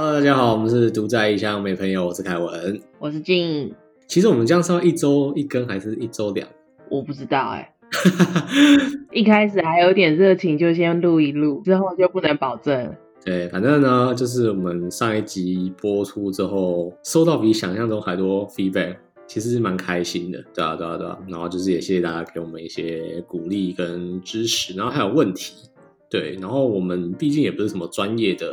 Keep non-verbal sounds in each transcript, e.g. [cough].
Hello，大家好，我们是独在异乡没朋友，我是凯文，我是静。其实我们这样是要一周一更还是一周两？我不知道哎、欸。[laughs] 一开始还有点热情，就先录一录，之后就不能保证。对，反正呢，就是我们上一集播出之后，收到比想象中还多 feedback，其实是蛮开心的。对啊，对啊，对啊。然后就是也谢谢大家给我们一些鼓励跟支持，然后还有问题。对，然后我们毕竟也不是什么专业的。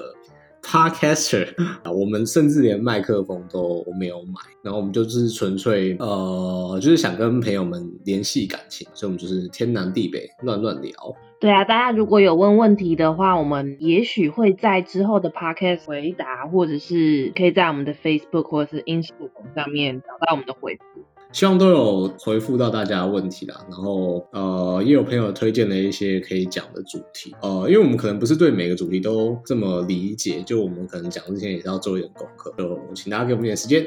Podcaster 啊，我们甚至连麦克风都没有买，然后我们就是纯粹呃，就是想跟朋友们联系感情，所以我们就是天南地北乱乱聊。对啊，大家如果有问问题的话，我们也许会在之后的 Podcast 回答，或者是可以在我们的 Facebook 或者是 Instagram 上面找到我们的回复。希望都有回复到大家的问题啦，然后呃，也有朋友推荐了一些可以讲的主题，呃，因为我们可能不是对每个主题都这么理解，就我们可能讲之前也是要做一点功课，就请大家给我们一点时间。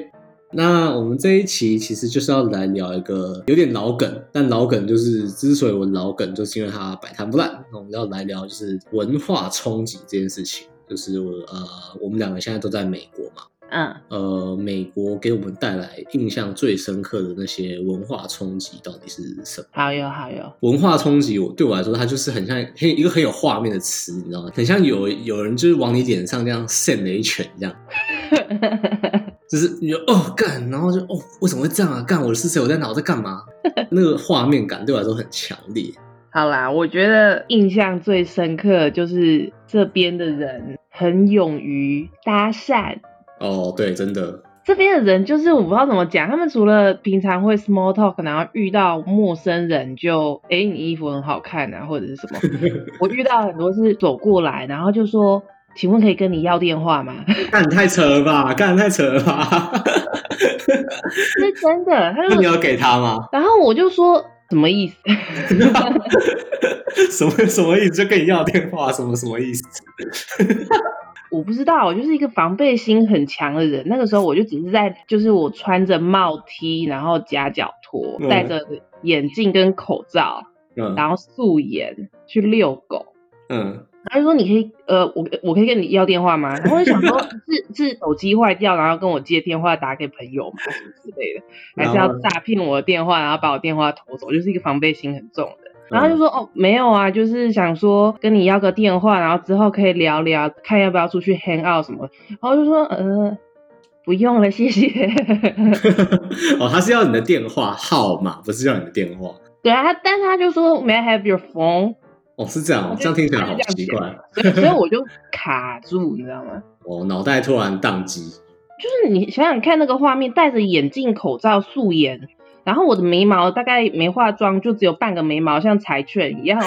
那我们这一期其实就是要来聊一个有点老梗，但老梗就是之所以我老梗，就是因为它摆摊不烂。那我们要来聊就是文化冲击这件事情，就是我呃，我们两个现在都在美国嘛。嗯，呃，美国给我们带来印象最深刻的那些文化冲击到底是什么？好有好有，文化冲击，我对我来说，它就是很像很一个很有画面的词，你知道吗？很像有有人就是往你脸上这样扇了一拳，这样，[laughs] 就是你就哦干，然后就哦为什么会这样啊？干我是谁？我在哪？我在干嘛？[laughs] 那个画面感对我来说很强烈。好啦，我觉得印象最深刻就是这边的人很勇于搭讪。哦，对，真的，这边的人就是我不知道怎么讲，他们除了平常会 small talk，然后遇到陌生人就，哎，你衣服很好看啊，或者是什么，[laughs] 我遇到很多是走过来，然后就说，请问可以跟你要电话吗？[laughs] 干你太扯了吧，干你太扯了吧，是真的，他就 [laughs] 那你要给他吗？然后我就说什么意思？什么什么意思？就跟你要电话，什么什么意思？我不知道，我就是一个防备心很强的人。那个时候我就只是在，就是我穿着帽 T，然后夹脚拖，戴着眼镜跟口罩，嗯，然后素颜去遛狗，嗯，他就说你可以，呃，我我可以跟你要电话吗？[laughs] 然后我就想说，是是手机坏掉，然后跟我借电话打给朋友嘛？什么之类的，还是要诈骗我的电话，然后把我电话偷走？就是一个防备心很重的。然后他就说哦，没有啊，就是想说跟你要个电话，然后之后可以聊聊，看要不要出去 hang out 什么。然后就说呃，不用了，谢谢。[laughs] 哦，他是要你的电话号码，不是要你的电话。对啊，他但是他就说 May I have your phone？哦，是这样，这样听起来好奇怪。所以，所以我就卡住，你知道吗？[laughs] 哦，脑袋突然宕机。就是你想想看那个画面，戴着眼镜、口罩、素颜。然后我的眉毛大概没化妆，就只有半个眉毛，像柴犬一样。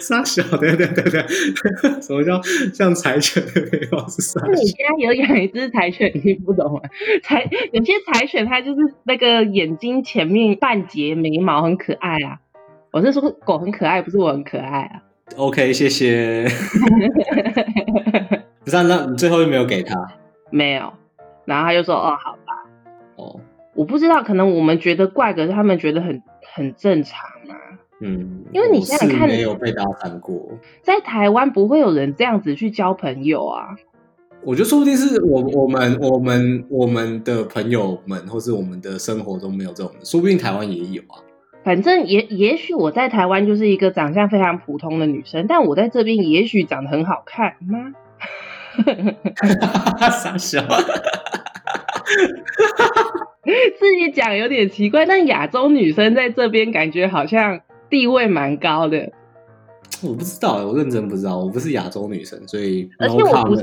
傻小，对对对对，什么叫像柴犬的眉毛是啥？[laughs] 你家有养一只柴犬，你听不懂啊？柴有些柴犬它就是那个眼睛前面半截眉毛很可爱啊。我是说狗很可爱，不是我很可爱啊。OK，谢谢。不是、啊，那你最后又没有给他？没有。然后他就说：“哦，好吧。”哦。我不知道，可能我们觉得怪，可是他们觉得很很正常嘛。嗯，因为你现在看，没有被搭讪过，在台湾不会有人这样子去交朋友啊。我觉得说不定是我我们我们我们的朋友们，或是我们的生活中没有这种，说不定台湾也有啊。反正也也许我在台湾就是一个长相非常普通的女生，但我在这边也许长得很好看吗？傻笑。[laughs] [laughs] 自己讲有点奇怪，但亚洲女生在这边感觉好像地位蛮高的。我不知道，我认真不知道，我不是亚洲女生，所以、而且我不是，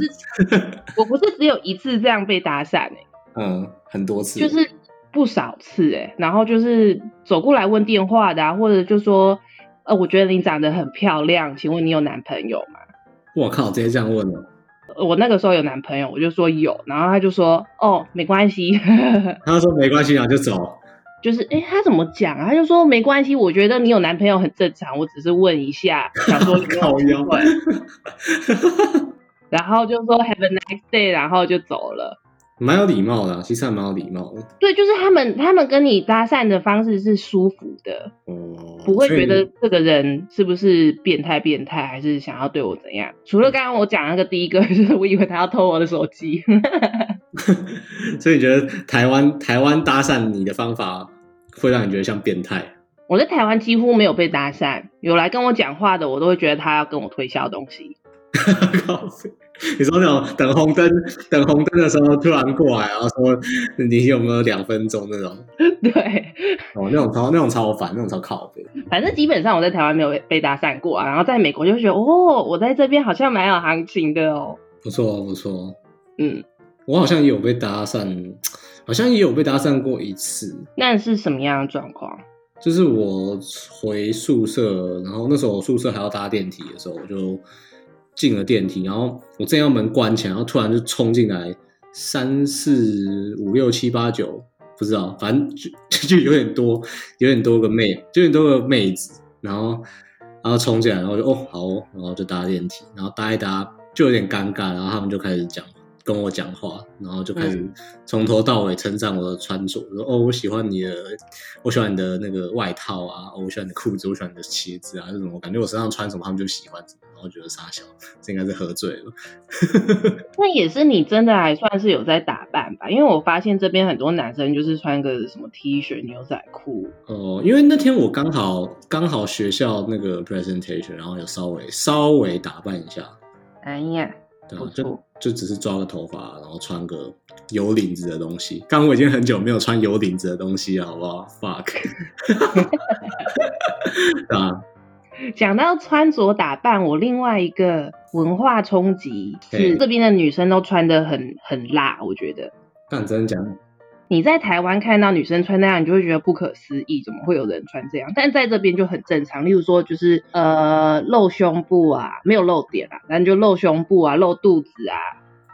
[laughs] 我不是只有一次这样被搭讪、欸、嗯，很多次，就是不少次哎、欸，然后就是走过来问电话的、啊，或者就说，呃，我觉得你长得很漂亮，请问你有男朋友吗？我靠，直接这样问了。我那个时候有男朋友，我就说有，然后他就说哦，没关系。[laughs] 他说没关系然后，就走。就是哎，他怎么讲啊？他就说没关系，我觉得你有男朋友很正常，我只是问一下，想说你有没有 [laughs] 然后就说 Have a nice day，然后就走了。蛮有礼貌的，其实还蛮有礼貌的。对，就是他们，他们跟你搭讪的方式是舒服的，哦，不会觉得这个人是不是变态变态，还是想要对我怎样？除了刚刚我讲那个第一个，就是 [laughs] 我以为他要偷我的手机。[laughs] 所以你觉得台湾台湾搭讪你的方法会让你觉得像变态？我在台湾几乎没有被搭讪，有来跟我讲话的，我都会觉得他要跟我推销东西。[laughs] [laughs] 你说那种等红灯等红灯的时候突然过来，然后说你有没有两分钟那种？对，哦，那种超那种超烦，那种超靠北。反正基本上我在台湾没有被搭讪过啊，然后在美国就觉得哦，我在这边好像蛮有行情的哦。不错不错，嗯，我好像也有被搭讪，好像也有被搭讪过一次。那是什么样的状况？就是我回宿舍，然后那时候我宿舍还要搭电梯的时候，我就。进了电梯，然后我正要门关起来，然后突然就冲进来三四五六七八九，不知道，反正就 [laughs] 就有点多，有点多个妹，就有点多个妹子，然后然后冲进来，然后就哦好哦，然后就搭电梯，然后搭一搭就有点尴尬，然后他们就开始讲。跟我讲话，然后就开始从头到尾称赞我的穿着，说哦，我喜欢你的，我喜欢你的那个外套啊，哦，我喜欢你的裤子，我喜欢你的鞋子啊，这种我感觉我身上穿什么，他们就喜欢什么，然后觉得傻笑，这应该是喝醉了。[laughs] 那也是你真的还算是有在打扮吧？因为我发现这边很多男生就是穿个什么 T 恤、牛仔裤。哦，因为那天我刚好刚好学校那个 presentation，然后有稍微稍微打扮一下。哎呀。对啊，就就只是抓个头发，然后穿个有领子的东西。刚刚我已经很久没有穿有领子的东西了，好不好？Fuck。[laughs] 啊，讲到穿着打扮，我另外一个文化冲击是这边的女生都穿得很很辣，我觉得。但，真的假的？你在台湾看到女生穿那样，你就会觉得不可思议，怎么会有人穿这样？但在这边就很正常。例如说，就是呃露胸部啊，没有露点啊，但就露胸部啊，露肚子啊，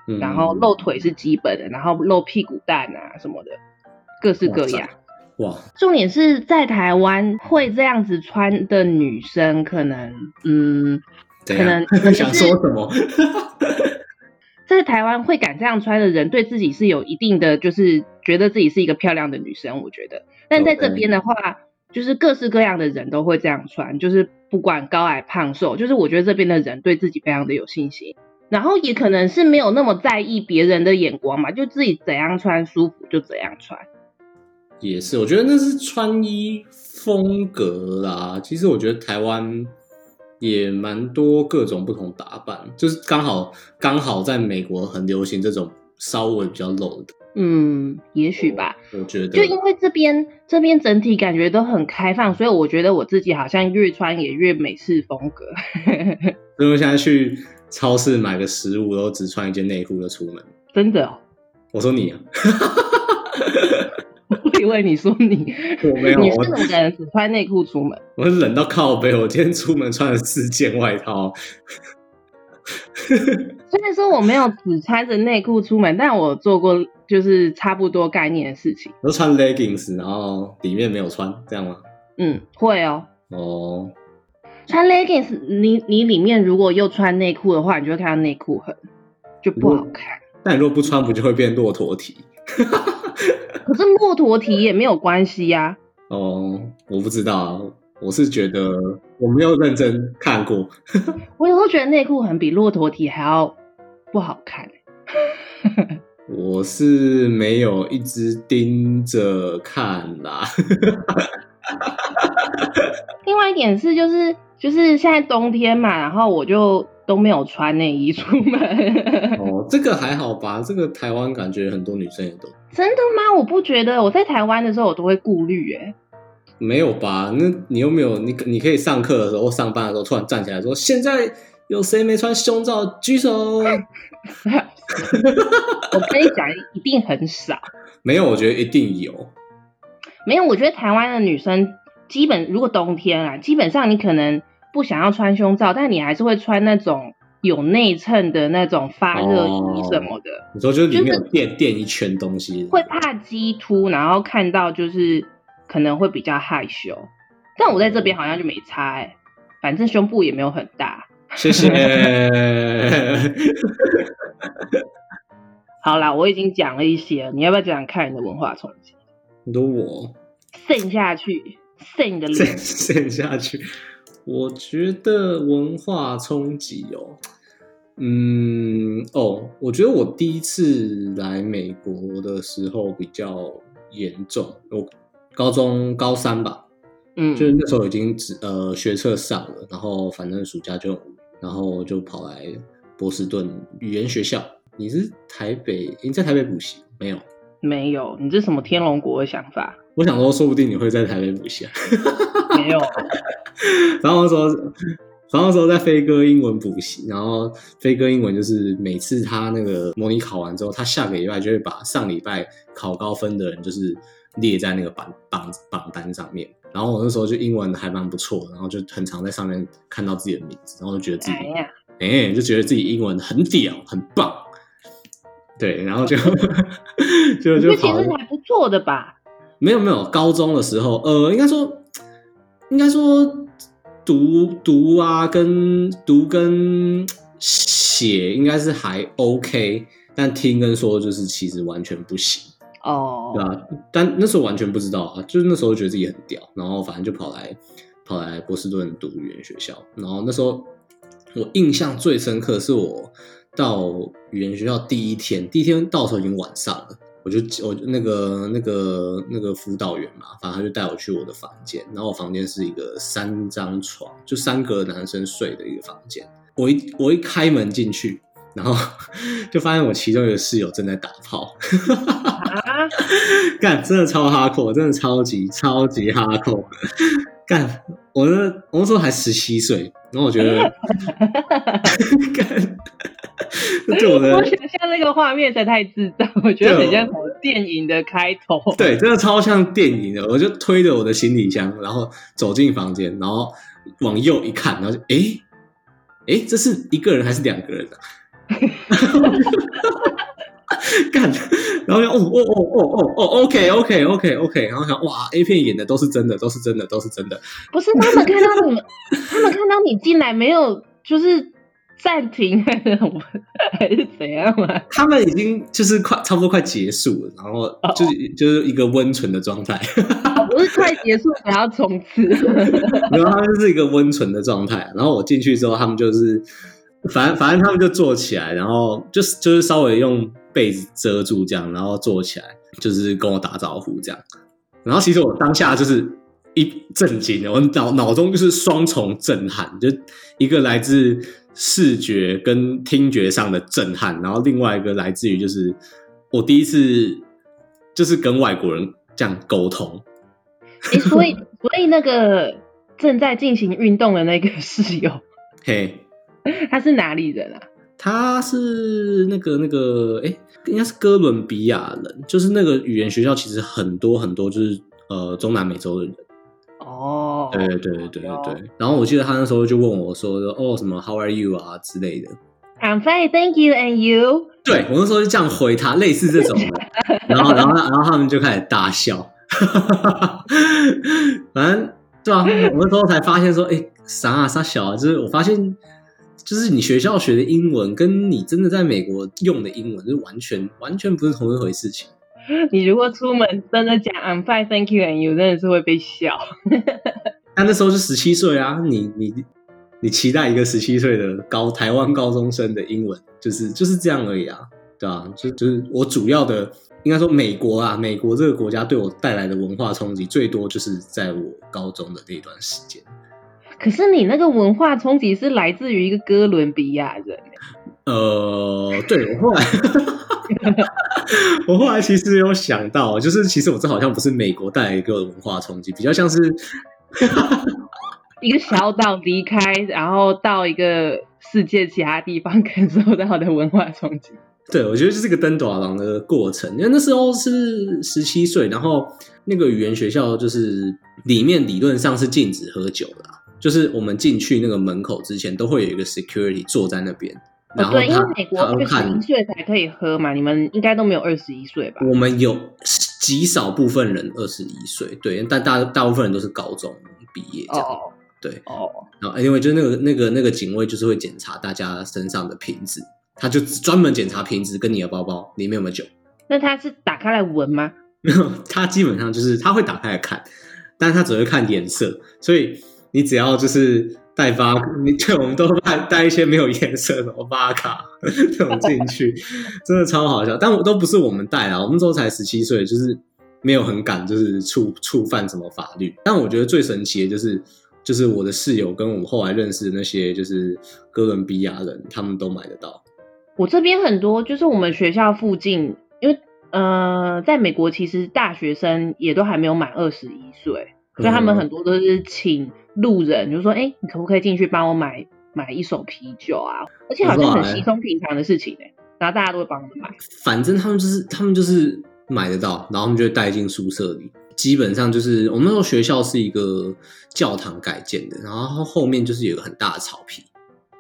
嗯、然后露腿是基本的，然后露屁股蛋啊什么的，各式各样。哇！重点是在台湾会这样子穿的女生，可能嗯，可能你 [laughs] 想说什么？[laughs] 在台湾会敢这样穿的人，对自己是有一定的，就是觉得自己是一个漂亮的女生，我觉得。但在这边的话，Okay. 就是各式各样的人都会这样穿，就是不管高矮胖瘦，就是我觉得这边的人对自己非常的有信心，然后也可能是没有那么在意别人的眼光嘛，就自己怎样穿舒服就怎样穿。也是，我觉得那是穿衣风格啦。其实我觉得台湾。也蛮多各种不同打扮，就是刚好刚好在美国很流行这种稍微比较露的。嗯，也许吧。我觉得，就因为这边这边整体感觉都很开放，所以我觉得我自己好像越穿也越美式风格。[laughs] 所以我现在去超市买个食物，都只穿一件内裤就出门。真的哦？[laughs] 我说你啊。[laughs] 我以为你说你我没有，你是怎么可能只穿内裤出门？我是冷到靠背，我今天出门穿了四件外套。[laughs] 虽然说我没有只穿着内裤出门，但我做过就是差不多概念的事情。都穿 leggings，然后里面没有穿，这样吗？嗯，会哦。哦，穿 leggings，你你里面如果又穿内裤的话，你就会看到内裤痕，就不好看。但你如果不穿，不就会变骆驼体？[laughs] 可是骆驼体也没有关系呀、啊。哦，我不知道啊，我是觉得我没有认真看过。[laughs] 我有时候觉得内裤很比骆驼体还要不好看。[laughs] 我是没有一直盯着看啦。[laughs] 另外一点是，就是就是现在冬天嘛，然后我就。都没有穿内衣出门哦，这个还好吧？这个台湾感觉很多女生也都真的吗？我不觉得，我在台湾的时候我都会顾虑哎，没有吧？那你又没有你你可以上课的时候或上班的时候突然站起来说，现在有谁没穿胸罩举手？[laughs] 我跟你讲，一定很少。没有，我觉得一定有。没有，我觉得台湾的女生基本如果冬天啊，基本上你可能。不想要穿胸罩，但你还是会穿那种有内衬的那种发热衣什么的。你说就是里面有垫垫一圈东西，会怕激凸，然后看到就是可能会比较害羞。但我在这边好像就没差哎，反正胸部也没有很大。谢谢。[laughs] 好啦，我已经讲了一些，你要不要讲讲看你的文化冲击？你说我陷下去，陷的脸，[laughs] 陷下去。我觉得文化冲击哦，嗯，哦，我觉得我第一次来美国的时候比较严重。我高中高三吧，嗯，就是那时候已经呃学测上了，然后反正暑假就，然后就跑来波士顿语言学校。你是台北？你在台北补习没有？没有。你这什么天龙国的想法？我想说，说不定你会在台北补习啊。没有。[laughs] 然后说，然后说在飞哥英文补习，然后飞哥英文就是每次他那个模拟考完之后，他下个礼拜就会把上礼拜考高分的人就是列在那个榜榜榜单上面。然后我那时候就英文还蛮不错的，然后就很常在上面看到自己的名字，然后就觉得自己哎、欸，就觉得自己英文很屌，很棒。对，然后就 [laughs] 就就其实还不错的吧？没有没有，高中的时候，呃，应该说应该说读读啊，跟读跟写应该是还 OK，但听跟说就是其实完全不行哦。对啊，但那时候完全不知道啊，就是那时候觉得自己很屌，然后反正就跑来跑来波士顿读语言学校，然后那时候我印象最深刻是我。到语言学校第一天，第一天到的时候已经晚上了，我就我那个那个那个辅导员嘛，反正他就带我去我的房间，然后我房间是一个三张床，就三个男生睡的一个房间。我一我一开门进去，然后 [laughs] 就发现我其中一个室友正在打炮，干，真的超哈扣，真的超级超级哈扣，干，我那我那时候还十七岁，然后我觉得 [laughs] 干。对我的，我想象那个画面才太智障，我觉得很像电影的开头。对，真的超像电影的。我就推着我的行李箱，然后走进房间，然后往右一看，然后就哎哎，这是一个人还是两个人啊？[laughs] [laughs] 干，然后就哦哦哦哦哦哦，OK OK OK OK，然后想哇，A 片演的都是真的，都是真的，都是真的。不是他们看到你们，他们看到你进来没有，就是。暂停还是还是怎样嘛？他们已经就是快差不多快结束了，然后就是、oh. 就是一个温存的状态，[laughs] 不是快结束还要冲刺。然后，他们就是一个温存的状态。然后我进去之后，他们就是反正反正他们就坐起来，然后就是就是稍微用被子遮住这样，然后坐起来就是跟我打招呼这样。然后其实我当下就是一震惊，我脑脑中就是双重震撼，就一个来自。视觉跟听觉上的震撼，然后另外一个来自于就是我第一次就是跟外国人这样沟通。欸，所以 [laughs] 所以那个正在进行运动的那个室友，嘿，他是哪里人啊？他是那个那个哎，欸，应该是哥伦比亚人，就是那个语言学校其实很多很多就是呃中南美洲的人。哦，对对对对对对，然后我记得他那时候就问我说：“哦，什么 How are you 啊之类的。” I'm fine, thank you, and you？对，我那时候就这样回他，类似这种的。[laughs] 然后然后然后他们就开始大笑，[laughs] 反正对啊，我那时候才发现说：“哎，啥啊啥小啊？”就是我发现，就是你学校学的英文跟你真的在美国用的英文，就是完全完全不是同一回事情。[laughs] 你如果出门真的讲 I'm fine, thank you, and you，真的是会被笑。[laughs] 但那时候是十七岁啊，你你你期待一个十七岁的高台湾高中生的英文，就是就是这样而已啊，对啊，就就是我主要的应该说美国啊，美国这个国家对我带来的文化冲击最多就是在我高中的那段时间。可是你那个文化冲击是来自于一个哥伦比亚人。呃，对，我后来。[laughs] 我后来其实有想到，就是其实我这好像不是美国带来一个文化冲击，比较像是 [laughs] 一个小岛离开，然后到一个世界其他地方感受到的文化冲击。对，我觉得就是个登短廊的过程，因为那时候是十七岁，然后那个语言学校就是里面理论上是禁止喝酒的，就是我们进去那个门口之前都会有一个 security 坐在那边。然后、哦、对，因为美国二十一岁才可以喝嘛，你们应该都没有二十一岁吧？我们有极少部分人二十一岁，对，但大大部分人都是高中毕业这样。哦，对，哦，然后因为就那个那个那个警卫就是会检查大家身上的瓶子，他就专门检查瓶子跟你的包包里面有没有酒。那他是打开来闻吗？没有，他基本上就是他会打开来看，但是他只会看颜色，所以你只要就是带发，你对，我们都带带一些没有颜色的发卡 [laughs] 这种进去，[laughs] 真的超好笑。但我都不是我们带啊，我们都才十七岁，就是没有很敢就是触触犯什么法律。但我觉得最神奇的就是，就是我的室友跟我们后来认识的那些就是哥伦比亚人，他们都买得到。我这边很多就是我们学校附近。因为呃，在美国其实大学生也都还没有满二十一岁，所以他们很多都是请路人，就说：“哎，你可不可以进去帮我买买一手啤酒啊？”而且好像很稀松平常的事情哎，然后大家都会帮他们买。反正他们就是他们就是买得到，然后他们就会带进宿舍里。基本上就是我们那时候学校是一个教堂改建的，然后后面就是有个很大的草皮，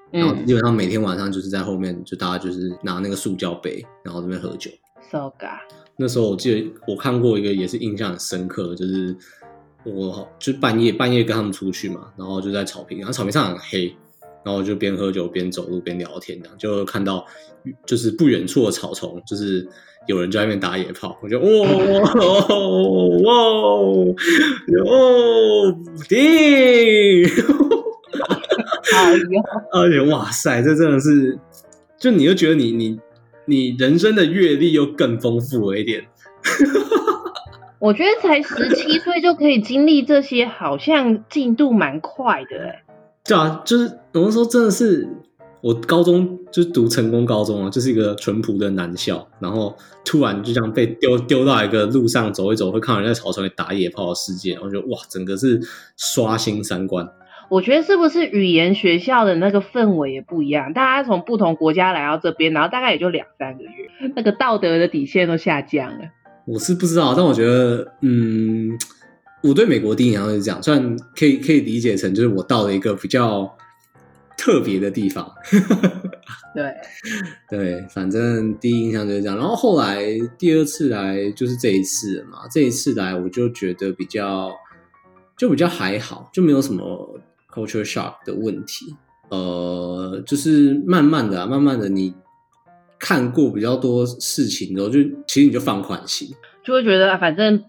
然后基本上每天晚上就是在后面就大家就是拿那个塑胶杯，然后这边喝酒。So. 那时候我记得我看过一个也是印象很深刻，就是我就半夜半夜跟他们出去嘛，然后就在草坪，然后草坪上很黑，然后就边喝酒边走路边聊天，这样就看到就是不远处的草丛，就是有人在外面打野炮，我就哇哇哇哇，叮，哎呦，而且哇塞，这真的是，就你又觉得你你。你人生的阅历又更丰富了一点，我觉得才十七 [laughs] 岁就可以经历这些，好像进度蛮快的哎。对啊，就是有的时候真的是，我高中就是读成功高中啊，就是一个淳朴的男校，然后突然就这样被丢丢到一个路上走一走，会看到人在草丛里打野炮的世界，我觉得哇，整个是刷新三观。我觉得是不是语言学校的那个氛围也不一样？大家从不同国家来到这边，然后大概也就两三个月，那个道德的底线都下降了。我是不知道，但我觉得，嗯，我对美国第一印象是这样，虽然可以可以理解成就是我到了一个比较特别的地方。对 [laughs] 对，反正第一印象就是这样。然后后来第二次来就是这一次了嘛，这一次来我就觉得比较就比较还好，就没有什么。Culture shock 的问题，呃，就是慢慢的啊，慢慢的，你看过比较多事情之后，就其实你就放宽心，就会觉得反正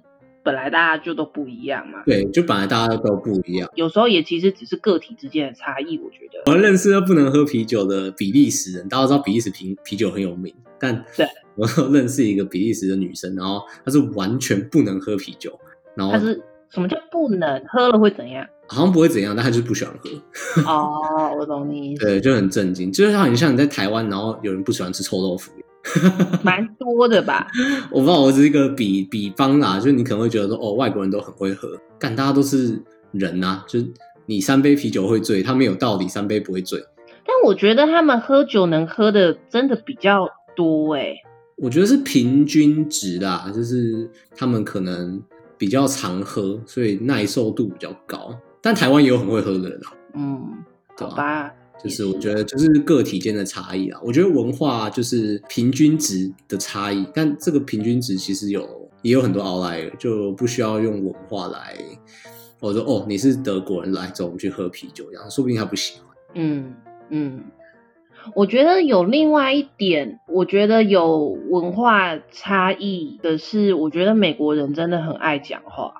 本来大家就都不一样嘛。对，就本来大家都不一样，有时候也其实只是个体之间的差异。我觉得，我认识了不能喝啤酒的比利时人，大家知道比利时啤啤酒很有名，但对 [laughs] 我认识一个比利时的女生，然后她是完全不能喝啤酒，然后她是什么叫不能喝了会怎样？好像不会怎样，但他就是不喜欢喝。哦，我懂你意思。[laughs] 对，就很震惊，就是很像你在台湾，然后有人不喜欢吃臭豆腐，蛮多的吧？[laughs] 我不知道，我只是一个比比方啦，就是你可能会觉得说，哦，外国人都很会喝，但大家都是人呐、啊，就是你三杯啤酒会醉，他们有道理三杯不会醉。但我觉得他们喝酒能喝的真的比较多哎。我觉得是平均值啦，就是他们可能比较常喝，所以耐受度比较高。但台湾也有很会喝的人啊，嗯，好吧，就是我觉得就是个体间的差异啊，我觉得文化就是平均值的差异，但这个平均值其实有也有很多 outlier，就不需要用文化来，我说哦，你是德国人来走，我们去喝啤酒这样，说不定他不喜欢。嗯嗯，我觉得有另外一点，我觉得有文化差异的是，我觉得美国人真的很爱讲话。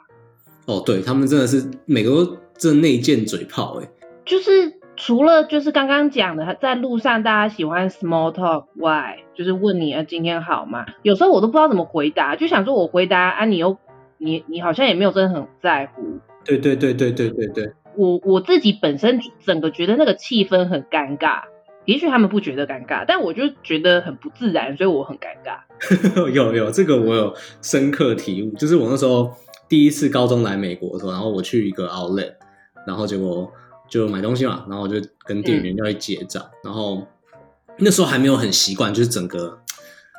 哦，对，他们真的是每个都。这内建嘴炮哎、欸，就是除了就是刚刚讲的，在路上大家喜欢 small talk 外，就是问你啊今天好吗？有时候我都不知道怎么回答，就想说我回答啊，你又你你好像也没有真的很在乎。对对对对对对对，我我自己本身整个觉得那个气氛很尴尬，也许他们不觉得尴尬，但我就觉得很不自然，所以我很尴尬。[laughs] 有有这个我有深刻体悟，就是我那时候第一次高中来美国的时候，然后我去一个 outlet。然后结果就买东西嘛，然后我就跟店员要去结账，嗯、然后那时候还没有很习惯，就是整个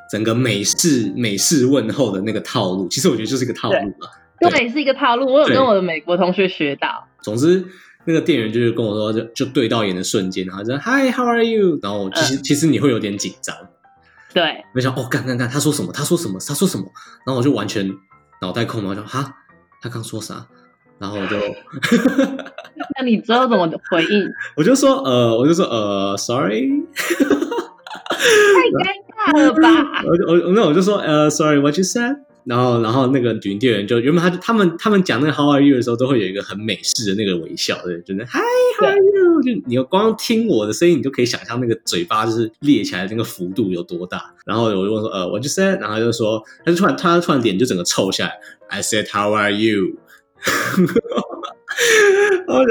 整个美式美式问候的那个套路，其实我觉得就是一个套路嘛，对，对是一个套路。我有跟我的美国同学学到。总之，那个店员就是跟我说，就就对到眼的瞬间，然后就说 Hi，How are you？然后其实、嗯、其实你会有点紧张，对，我想哦，干干干，他说什么？他说什么？他说什么？然后我就完全脑袋空白，我就哈，他刚说啥？[laughs] 然后我就，那你知道怎么回应？[laughs] 我就说，呃，我就说，呃，sorry，[laughs] 太尴尬了吧？我我那我就说呃、uh,，sorry，what you said？然后然后那个女店员就原本他他们他们讲那个 How are you 的时候，都会有一个很美式的那个微笑，对，就是 Hi，How are you？就你光听我的声音，你就可以想象那个嘴巴就是裂起来的那个幅度有多大。然后我就问说呃，what you said？然后他就说，他就突然他突然脸就整个臭下来，I said How are you？[laughs] 我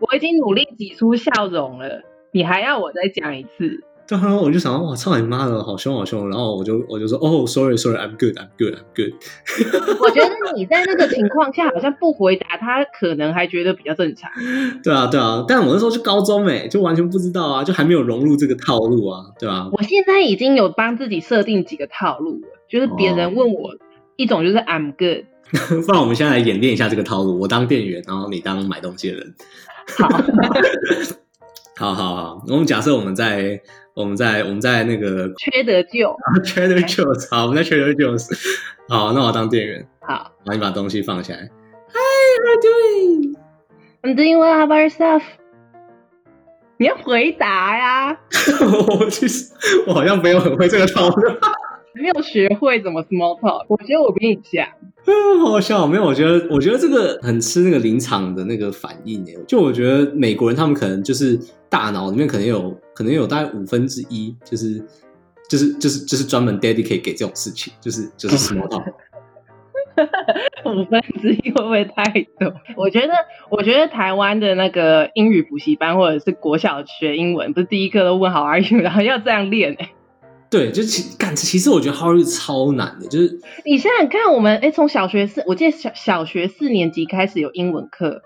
我已经努力挤出笑容了，你还要我再讲一次？然后我就想，哇，操你妈的，好凶好凶！然后我就我就说，哦，sorry，sorry，I'm good，I'm good，I'm good。[laughs] 我觉得你在那个情况下好像不回答他，可能还觉得比较正常。对啊，对啊，但我那时候是高中诶，就完全不知道啊，就还没有融入这个套路啊，对吧？我现在已经有帮自己设定几个套路了，就是别人问我、哦、一种就是 I'm good。[laughs] 不然我们现在来演练一下这个套路，我当店员，然后你当买东西的人。好，[laughs] 好好好，我们假设我们在我们在我们在那个缺德舅啊，[laughs] 缺德舅，好，我们在缺德舅，好，那我当店员，好，那你把东西放起来。Hi, how doing? I'm doing well. How about yourself? 你要回答呀。[laughs] 我其实我好像没有很会这个套路。没有学会怎么 small talk，我觉得我比你强。嗯，好笑，没有，我觉得我觉得这个很吃那个临场的那个反应诶。就我觉得美国人他们可能就是大脑里面可能有可能有大概五分之一，就是就是就是就是专门 dedicate 给这种事情，就是就是 small talk。[laughs] 五分之一会不会太多？我觉得我觉得台湾的那个英语补习班或者是国小学英文，不是第一课都问 How are you，然后要这样练诶。对，就其干，其实我觉得 How are you 超难的，就是你想想看，我们哎，从小学四，我记得小小学四年级开始有英文课，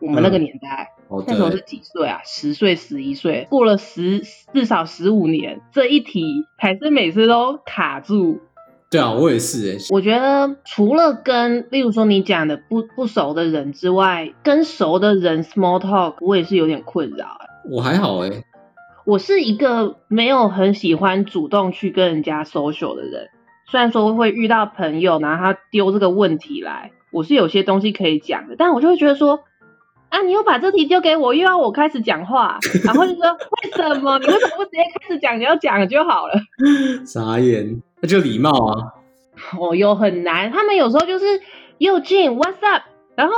我们那个年代，嗯哦、那时候是几岁啊？十岁、十一岁，过了十至少十五年，这一题还是每次都卡住。对啊，我也是哎。我觉得除了跟，例如说你讲的不不熟的人之外，跟熟的人 small talk，我也是有点困扰。我还好哎。我是一个没有很喜欢主动去跟人家 social 的人，虽然说会遇到朋友，然后他丢这个问题来，我是有些东西可以讲的，但我就会觉得说，啊，你又把这题丢给我，又要我开始讲话，[laughs] 然后就说为什么？你为什么不直接开始讲？你要讲就好了。傻眼，那就礼貌啊。哦，又很难，他们有时候就是又进 What's up，然后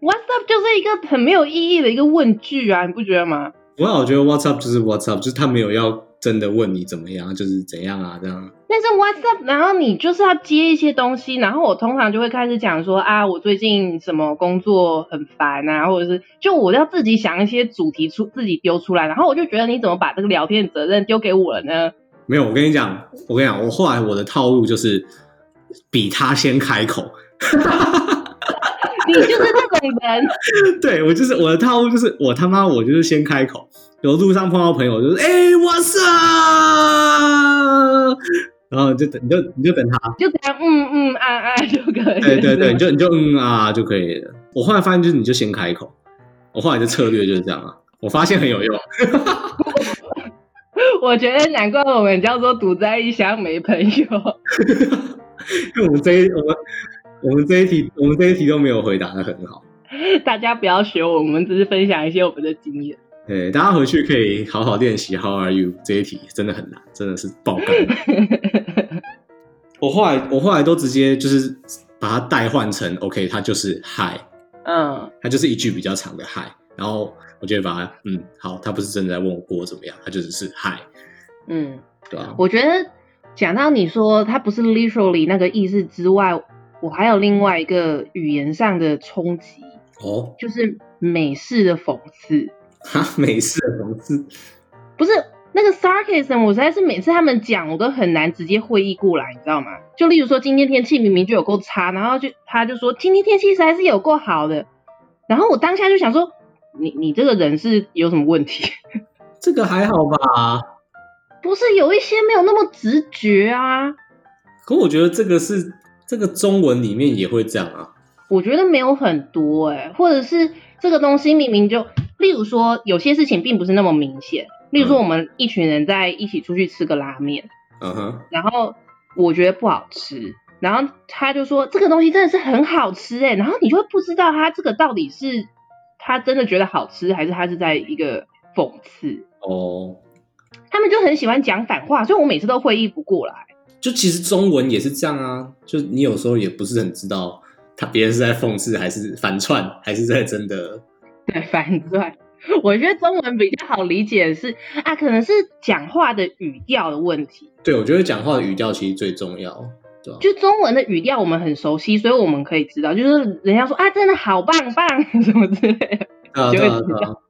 What's up 就是一个很没有意义的一个问句啊，你不觉得吗？我我觉得 What's up 就是 What's up，就是他没有要真的问你怎么样，就是怎样啊这样。但是 What's up，然后你就是要接一些东西，然后我通常就会开始讲说啊，我最近什么工作很烦啊，或者是就我要自己想一些主题出自己丢出来，然后我就觉得你怎么把这个聊天的责任丢给我了呢？没有，我跟你讲，我跟你讲，我后来我的套路就是比他先开口。[laughs] 你就是这种人，[laughs] 对，我就是我的套路就是我他妈我就是先开口，有路上碰到朋友就是哎、欸、What's up，然后就等你就你就等他，就这样嗯嗯啊啊就可以，对对对，你就你就嗯啊就可以了。我后来发现就是你就先开口，我后来的策略就是这样啊，我发现很有用。[laughs] 我觉得难怪我们叫做独在异乡没朋友，[laughs] 因为我们这一我们。我们这一题，我们这一题都没有回答的很好。[laughs] 大家不要学我，我们只是分享一些我们的经验。对，大家回去可以好好练习。How are you？这一题真的很难，真的是爆肝。[laughs] 我后来，我后来都直接就是把它代换成 OK，它就是 Hi。嗯，它就是一句比较长的 Hi。然后我就会把它，嗯，好，他不是真的在问我过怎么样，他就只是 Hi。嗯，对啊。我觉得讲到你说他不是 literally 那个意思之外。我还有另外一个语言上的冲击哦，就是美式的讽刺。哈，美式的讽刺不是那个 sarcasm，我实在是每次他们讲，我都很难直接会意过来，你知道吗？就例如说，今天天气明明就有够差，然后就他就说今天天气实在是有够好的，然后我当下就想说，你你这个人是有什么问题？[laughs] 这个还好吧？不是有一些没有那么直觉啊？可我觉得这个是。这个中文里面也会这样啊？我觉得没有很多哎、欸，或者是这个东西明明就，例如说有些事情并不是那么明显，例如说我们一群人在一起出去吃个拉面，嗯哼，然后我觉得不好吃，然后他就说这个东西真的是很好吃哎、欸，然后你就会不知道他这个到底是他真的觉得好吃，还是他是在一个讽刺哦。他们就很喜欢讲反话，所以我每次都会意不过来。就其实中文也是这样啊，就你有时候也不是很知道他别人是在讽刺还是反串，还是在真的。对，反串。[laughs] 我觉得中文比较好理解的是啊，可能是讲话的语调的问题。对，我觉得讲话的语调其实最重要，对吧？就中文的语调我们很熟悉，所以我们可以知道，就是人家说啊，真的好棒棒 [laughs] 什么之类的，啊、就会知道。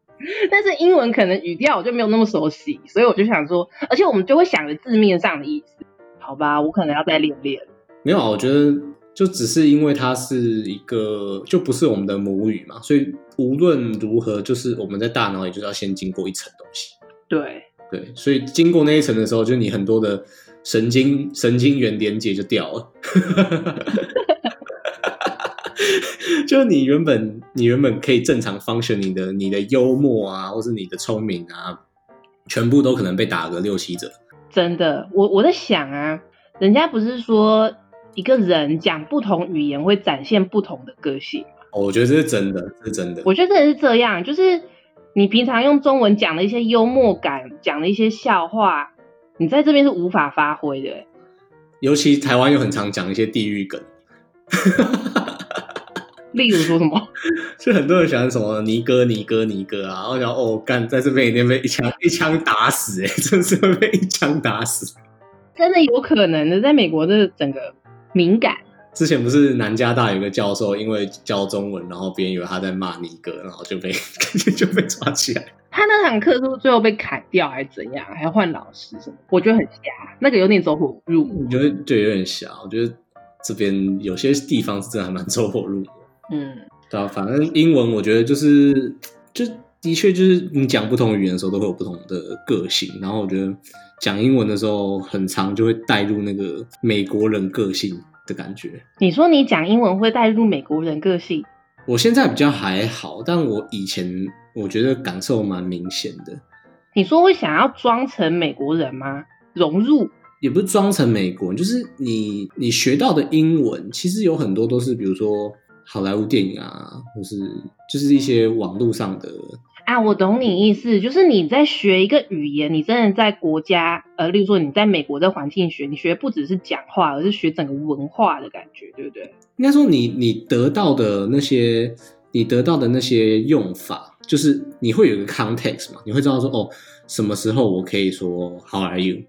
但是英文可能语调我就没有那么熟悉，所以我就想说，而且我们就会想着字面上的意思。好吧，我可能要再练练。没有啊，我觉得就只是因为它是一个，就不是我们的母语嘛，所以无论如何，就是我们在大脑里就是要先经过一层东西。对对，所以经过那一层的时候，就你很多的神经神经元连接就掉了。[laughs] 就你原本你原本可以正常 function 你的你的幽默啊，或是你的聪明啊，全部都可能被打个六七折。真的，我我在想啊，人家不是说一个人讲不同语言会展现不同的个性吗？哦，我觉得这是真的，这是真的。我觉得真的是这样，就是你平常用中文讲的一些幽默感，讲的一些笑话，你在这边是无法发挥的。尤其台湾又很常讲一些地域梗。例如说什么？[laughs] 就很多人喜欢什么尼哥尼哥尼哥啊，然后讲哦干，在这边一定被一枪一枪打死，哎，真是会被一枪打死。真的有可能的，在美国的整个敏感。之前不是南加大有个教授，因为教中文，然后别人以为他在骂尼哥，然后就被 [laughs] 就被抓起来。他那堂课是不是最后被砍掉，还是怎样？还要换老师什么？我觉得很瞎，那个有点走火入魔。我觉得对，有点瞎。我觉得这边有些地方是真的还蛮走火入魔。嗯，对啊，反正英文我觉得就是，就的确就是你讲不同语言的时候都会有不同的个性，然后我觉得讲英文的时候很长就会带入那个美国人个性的感觉。你说你讲英文会带入美国人个性？我现在比较还好，但我以前我觉得感受蛮明显的。你说会想要装成美国人吗？融入？也不是装成美国人，就是你你学到的英文其实有很多都是，比如说。好莱坞电影啊，或是就是一些网络上的啊，我懂你意思，就是你在学一个语言，你真的在国家，呃，例如说你在美国的环境学，你学不只是讲话，而是学整个文化的感觉，对不对？应该说你你得到的那些，你得到的那些用法，就是你会有一个 context 嘛，你会知道说哦，什么时候我可以说 How are you？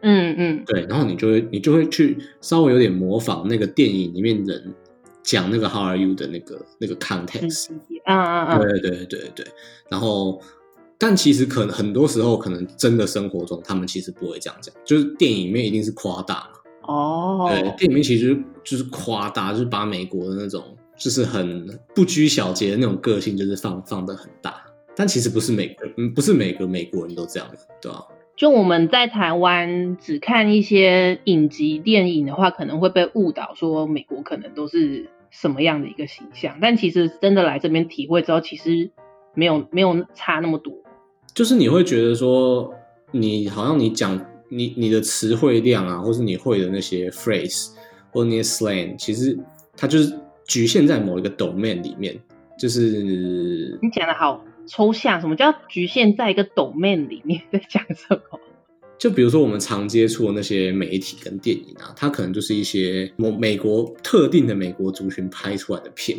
嗯嗯，对，然后你就会你就会去稍微有点模仿那个电影里面人。讲那个 How are you 的那个那个 context，嗯嗯嗯，对对对对，然后，但其实可能很多时候，可能真的生活中，他们其实不会这样讲，就是电影里面一定是夸大嘛。哦，对，电影里面其实就是夸大，就是把美国的那种就是很不拘小节的那种个性，就是放放得很大。但其实不是每个，嗯，不是每个美国人都这样的，对吧？就我们在台湾只看一些影集电影的话，可能会被误导说美国可能都是什么样的一个形象，但其实真的来这边体会之后，其实没有没有差那么多。就是你会觉得说，你好像你讲你你的词汇量啊，或是你会的那些 phrase 或那些 slang，其实它就是局限在某一个 domain 里面。就是你讲的好。抽象，什么叫局限在一个 domain 里面？在讲什么？就比如说我们常接触的那些媒体跟电影啊，它可能就是一些某美国特定的美国族群拍出来的片。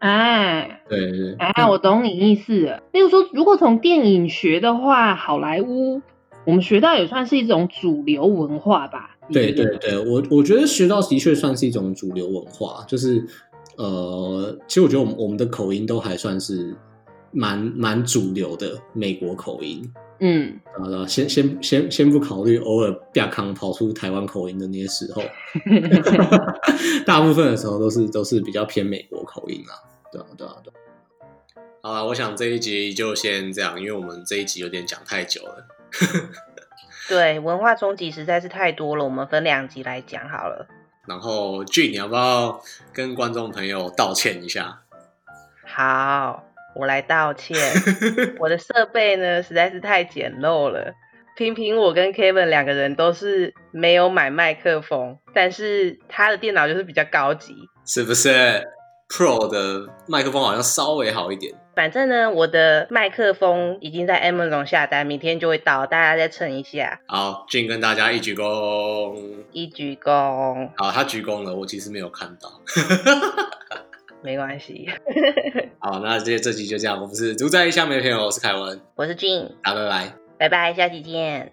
哎，对对对，哎，我懂你意思了。例如说，如果从电影学的话，好莱坞，我们学到也算是一种主流文化吧？对对对，我我觉得学到的确算是一种主流文化，就是呃，其实我觉得我们我们的口音都还算是。蛮蛮主流的美国口音，嗯，好了，先先先先不考虑偶尔亚康跑出台湾口音的那些时候，[laughs] 大部分的时候都是都是比较偏美国口音啦，对啊对啊对。好了，我想这一集就先这样，因为我们这一集有点讲太久了。对，文化冲击实在是太多了，我们分两集来讲好了。然后俊，你要不要跟观众朋友道歉一下？好。我来道歉，[laughs] 我的设备呢实在是太简陋了。平平，我跟 Kevin 两个人都是没有买麦克风，但是他的电脑就是比较高级，是不是？Pro 的麦克风好像稍微好一点。反正呢，我的麦克风已经在 Amazon 下单，明天就会到，大家再撑一下。好，俊跟大家一鞠躬，一鞠躬。好，他鞠躬了，我其实没有看到。[laughs] 没关系。[laughs] 好，那这这集就这样。我们是独在下面的朋友，我是凯文，我是俊，好，拜拜，拜拜，下期见。